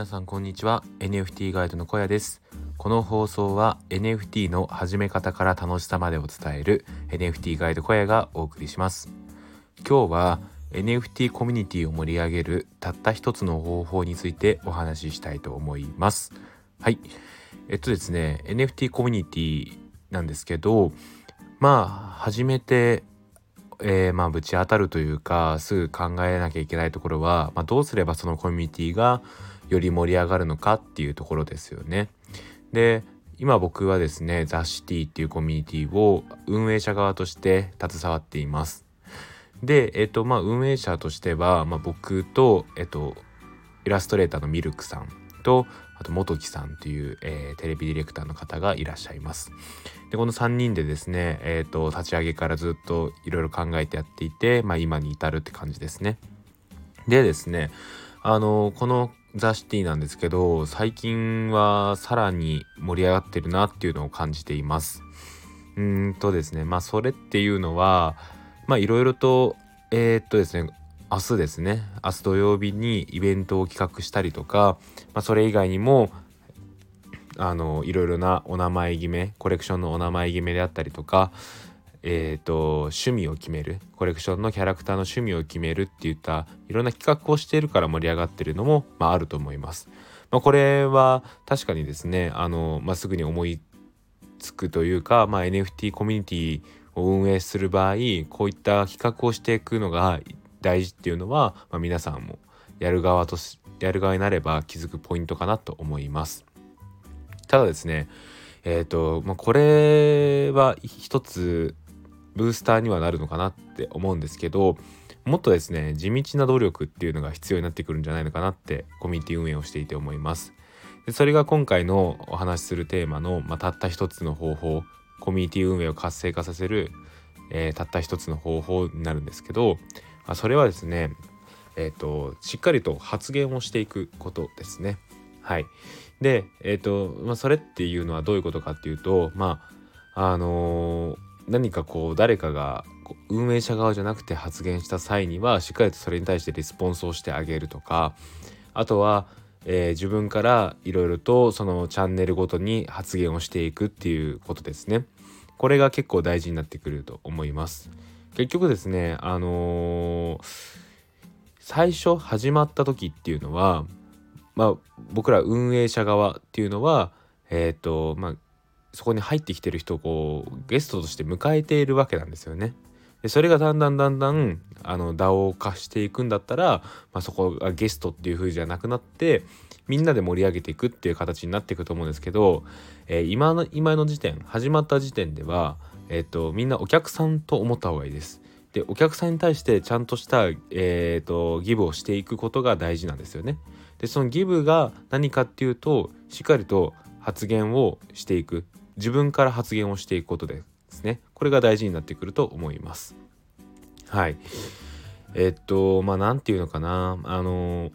皆さんこんにちは。NFT ガイドの小屋です。この放送は NFT の始め方から楽しさまでを伝える NFT ガイド小屋がお送りします。今日は NFT コミュニティを盛り上げるたった一つの方法についてお話ししたいと思います。はい。えっとですね NFT コミュニティなんですけどまあ初めてえー、まあぶち当たるというかすぐ考えなきゃいけないところは、まあ、どうすればそのコミュニティがより盛り上がるのかっていうところですよね。で今僕はですねザ・シティっていうコミュニティを運営者側として携わっています。で、えっ、とまあ運営者としては、まあ、僕と、えっ、と、イラストレーターのミルクさんとあと元木さんという、えー、テレビディレクターの方がいらっしゃいます。でこの3人でですね、えーと、立ち上げからずっといろいろ考えてやっていて、まあ、今に至るって感じですね。でですねあのこのザ・シティなんですけど最近はさらに盛り上がってるなっていうのを感じています。うんとですねまあそれっていうのはまあいろいろとえー、っとですね明日ですね明日土曜日にイベントを企画したりとか、まあ、それ以外にもあのいろいろなお名前決めコレクションのお名前決めであったりとかえーと、趣味を決めるコレクションのキャラクターの趣味を決めるっていったいろんな企画をしているから盛り上がってるのも、まあ、あると思います。まあ、これは確かにですねあの、まあ、すぐに思いつくというか、まあ、NFT コミュニティを運営する場合こういった企画をしていくのが大事っていうのは、まあ、皆さんもやる側とやる側になれば気づくポイントかなと思います。ただですねえっ、ー、と、まあ、これは一つブースターにはなるのかなって思うんですけどもっとですね地道な努力っていうのが必要になってくるんじゃないのかなってコミュニティ運営をしていて思います。でそれが今回のお話しするテーマの、まあ、たった一つの方法コミュニティ運営を活性化させる、えー、たった一つの方法になるんですけど、まあ、それはですねえっ、ー、としっかりと発言をしていくことですね。はい、で、えーとまあ、それっていうのはどういうことかっていうとまああのー、何かこう誰かが運営者側じゃなくて発言した際にはしっかりとそれに対してリスポンスをしてあげるとかあとは、えー、自分からいろいろとそのチャンネルごとに発言をしていくっていうことですね。これが結構大事になってくると思います。結局ですねあのー、最初始まった時っていうのはまあ僕ら運営者側っていうのはえっ、ー、とまあそこに入ってきてる人をこうゲストとして迎えているわけなんですよね。でそれがだんだんだんだんあの DAO 化していくんだったら、まあ、そこがゲストっていう風じゃなくなってみんなで盛り上げていくっていう形になっていくと思うんですけど、えー、今の今の時点始まった時点では、えーと、みんなお客さんと思った方がいいです。でお客さんに対してちゃんとした、えーとギブをしていくことが大事なんですよね。でそのギブが何かっていうとしっかりと発言をしていく自分から発言をしていくことですね。これが大事になってくると思います。はい。えっとまあ何て言うのかな。あの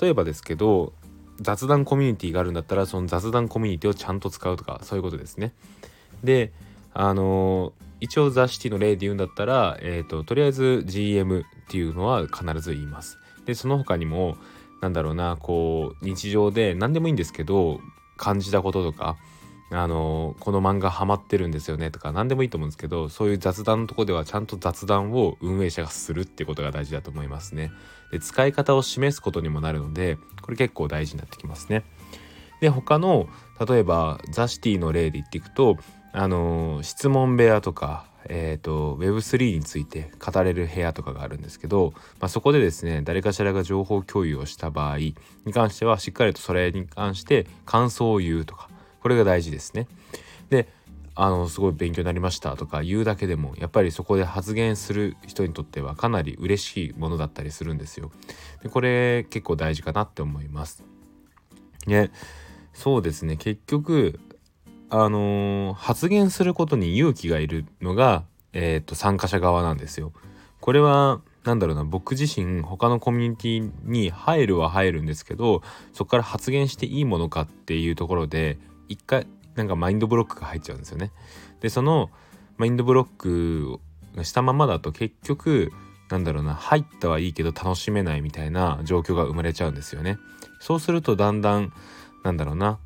例えばですけど雑談コミュニティがあるんだったらその雑談コミュニティをちゃんと使うとかそういうことですね。であの一応ザ・シティの例で言うんだったら、えーと、ととりあえず GM っていうのは必ず言います。でその他にもなんだろうなこう日常で何でもいいんですけど感じたこととかあのこの漫画ハマってるんですよねとか何でもいいと思うんですけどそういう雑談のとこではちゃんと雑談を運営者がするってことが大事だと思いますね。で使い方を示すことにもなるのでこれ結構大事になってきますね。で他の例えばザ・シティの例で言っていくとあの質問部屋とかえーと、Web3 について語れる部屋とかがあるんですけど、まあ、そこでですね誰かしらが情報共有をした場合に関してはしっかりとそれに関して感想を言うとかこれが大事ですね。であのすごい勉強になりましたとか言うだけでもやっぱりそこで発言する人にとってはかなり嬉しいものだったりするんですよ。でこれ結構大事かなって思います。ねそうですね結局あのー、発言することに勇気がいるのが、えーと、参加者側なんですよ。これは何だろうな僕自身他のコミュニティに入るは入るんですけどそこから発言していいものかっていうところで一回なんかマインドブロックが入っちゃうんですよね。でそのマインドブロックがしたままだと結局なんだろうな入ったはいいけど楽しめないみたいな状況が生まれちゃうんですよね。そうするとだんだんなんだろうな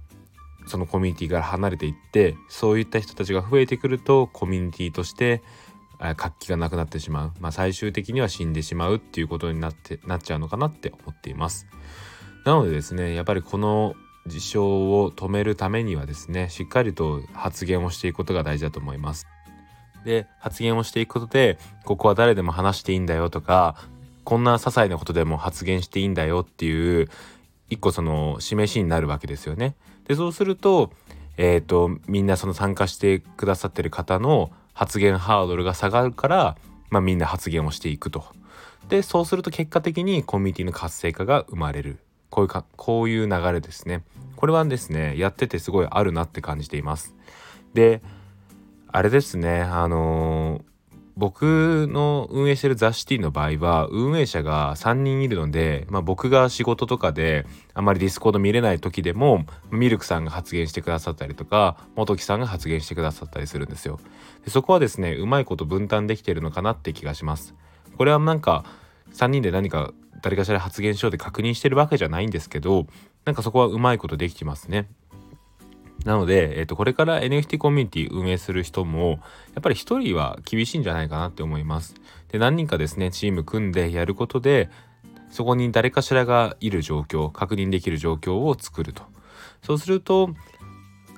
そのコミュニティから離れていってそういった人たちが増えてくるとコミュニティとして活気がなくなってしまう、まあ、最終的には死んでしまうっていうことになってなっちゃうのかなって思っています。なのでですねやっぱりこの事象を止めるためにはですねしっかりと発言をしていくことが大事だと思います。で発言をしていくことでここは誰でも話していいんだよとかこんな些細なことでも発言していいんだよっていう一個その示しになるわけですよね。でそうすると,、えーと、みんなその参加してくださってる方の発言ハードルが下がるから、まあ、みんな発言をしていくと。でそうすると結果的にコミュニティの活性化が生まれるこういうかこういう流れですね。これはですねやっててすごいあるなって感じています。であれですねあのー、僕の運営してる雑誌ティの場合は運営者が3人いるので、まあ、僕が仕事とかであまりディスコード見れない時でもミルクさんが発言してくださったりとか元木さんが発言してくださったりするんですよ。でそこはですねうまいこと分担できてるのかなって気がします。これはなんか3人で何か誰かしら発言しようで確認してるわけじゃないんですけどなんかそこはうまいことできてますねなので、えっと、これから NFT コミュニティ運営する人も、やっぱり一人は厳しいんじゃないかなって思います。で、何人かですね、チーム組んでやることで、そこに誰かしらがいる状況、確認できる状況を作ると。そうすると、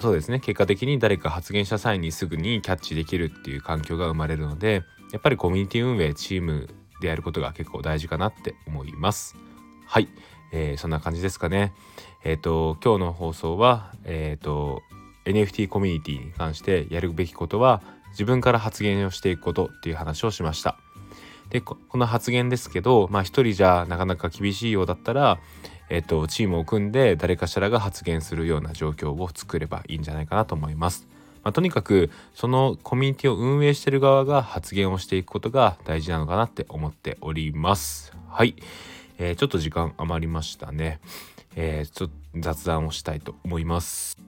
そうですね、結果的に誰か発言した際にすぐにキャッチできるっていう環境が生まれるので、やっぱりコミュニティ運営、チームでやることが結構大事かなって思います。はい。えー、そんな感じですかね。えっ、ー、と、今日の放送は、えっ、ー、と、NFT コミュニティに関してやるべきことは、自分から発言をしていくことっていう話をしました。で、この発言ですけど、まあ一人じゃなかなか厳しいようだったら、えっ、と、チームを組んで誰かしらが発言するような状況を作ればいいんじゃないかなと思います。まあ、とにかくそのコミュニティを運営してる側が発言をしていくことが大事なのかなって思っております。はい。えー、ちょっと時間余りましたね。えー、ちょっと雑談をしたいと思います。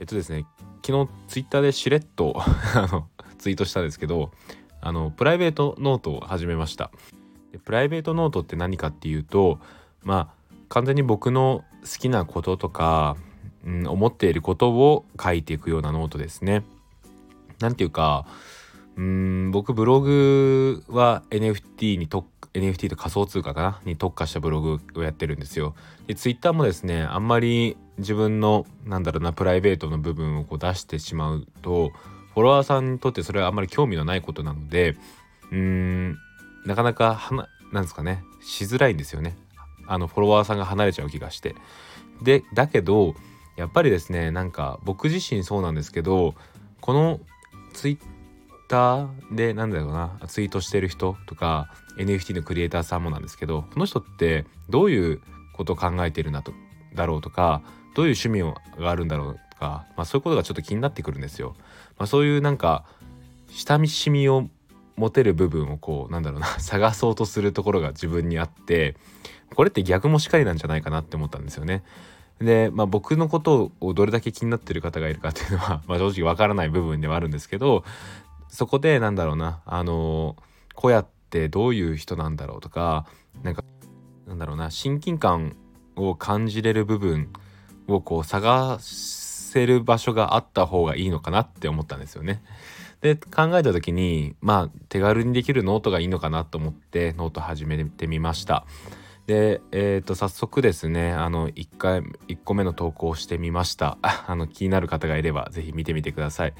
えっとですね、昨日ツイッターでしれっと あのツイートしたんですけど、あのプライベートノートを始めましたで。プライベートノートって何かっていうと、まあ完全に僕の好きなこととか、うん、思っていることを書いていくようなノートですね。なんていうか、うん僕ブログは NFT に特 NFT と仮想通貨かな？に特化したブログをやってるんですよ。で、Twitter もですね、あんまり自分の、なんだろうな、プライベートの部分をこう出してしまうと、フォロワーさんにとってそれはあんまり興味のないことなので、うーん、なかなかはな、なんですかね、しづらいんですよね。あの、フォロワーさんが離れちゃう気がして。で、だけど、やっぱりですね、なんか僕自身そうなんですけど、この Twitter ターでなんだろうなツイートしてる人とか NFT のクリエイターさんもなんですけどこの人ってどういうことを考えてるんだとだろうとかどういう趣味があるんだろうとか、まあ、そういうことがちょっと気になってくるんですよ。まあ、そういうなんか親しみを持てる部分をこうなんだろうな 探そうとするところが自分にあってこれって逆もしかりなんじゃないかなって思ったんですよね。で、まあ、僕のことをどれだけ気になってる方がいるかっていうのは、まあ、正直わからない部分ではあるんですけどそこでなんだろうなあのこうやってどういう人なんだろうとかなんかなんだろうな親近感を感じれる部分をこう探せる場所があった方がいいのかなって思ったんですよね。で考えた時にまあ手軽にできるノートがいいのかなと思ってノート始めてみました。で、えー、と早速ですねあの1回1個目の投稿をしてみました。あの気になる方がいれば是非見てみてください。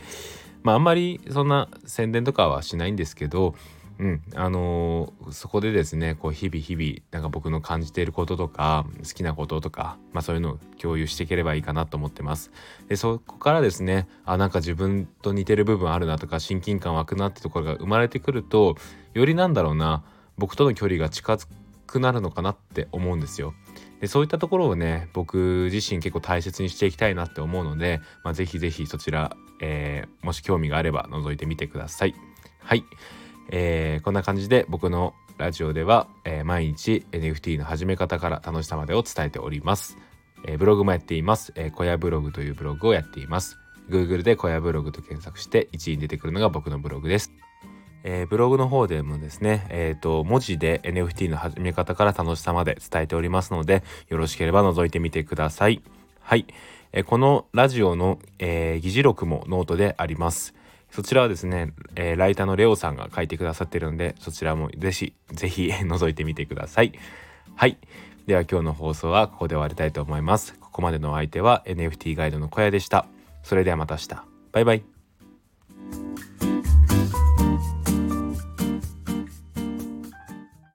まああんまりそんな宣伝とかはしないんですけどうんあのー、そこでですねこう日々日々なんか僕の感じていることとか好きなこととか、まあ、そういうのを共有していければいいかなと思ってます。でそこからですねあなんか自分と似てる部分あるなとか親近感湧くなってところが生まれてくるとよりなんだろうな僕との距離が近づくくなるのかなって思うんですよ。でそういったところをね僕自身結構大切にしていきたいなって思うので、まあ、ぜひぜひそちら、えー、もし興味があれば覗いてみてください。はい、えー、こんな感じで僕のラジオでは、えー、毎日 NFT の始め方から楽しさまでを伝えております、えー、ブログもやっています、えー、小屋ブログというブログをやっています。Google で小屋ブログと検索して1位に出てくるのが僕のブログです。えー、ブログの方でもですね、えーと、文字で NFT の始め方から楽しさまで伝えておりますのでよろしければ覗いてみてください。はい、えー、このラジオの、え、議事録もノートであります。そちらはですね、えー、ライターのレオさんが書いてくださってるんでそちらもぜひぜひ覗いてみてください。はい。では今日の放送はここで終わりたいと思います。ここまでのお相手は NFT ガイドの小屋でした。それではまた明日。バイバイ。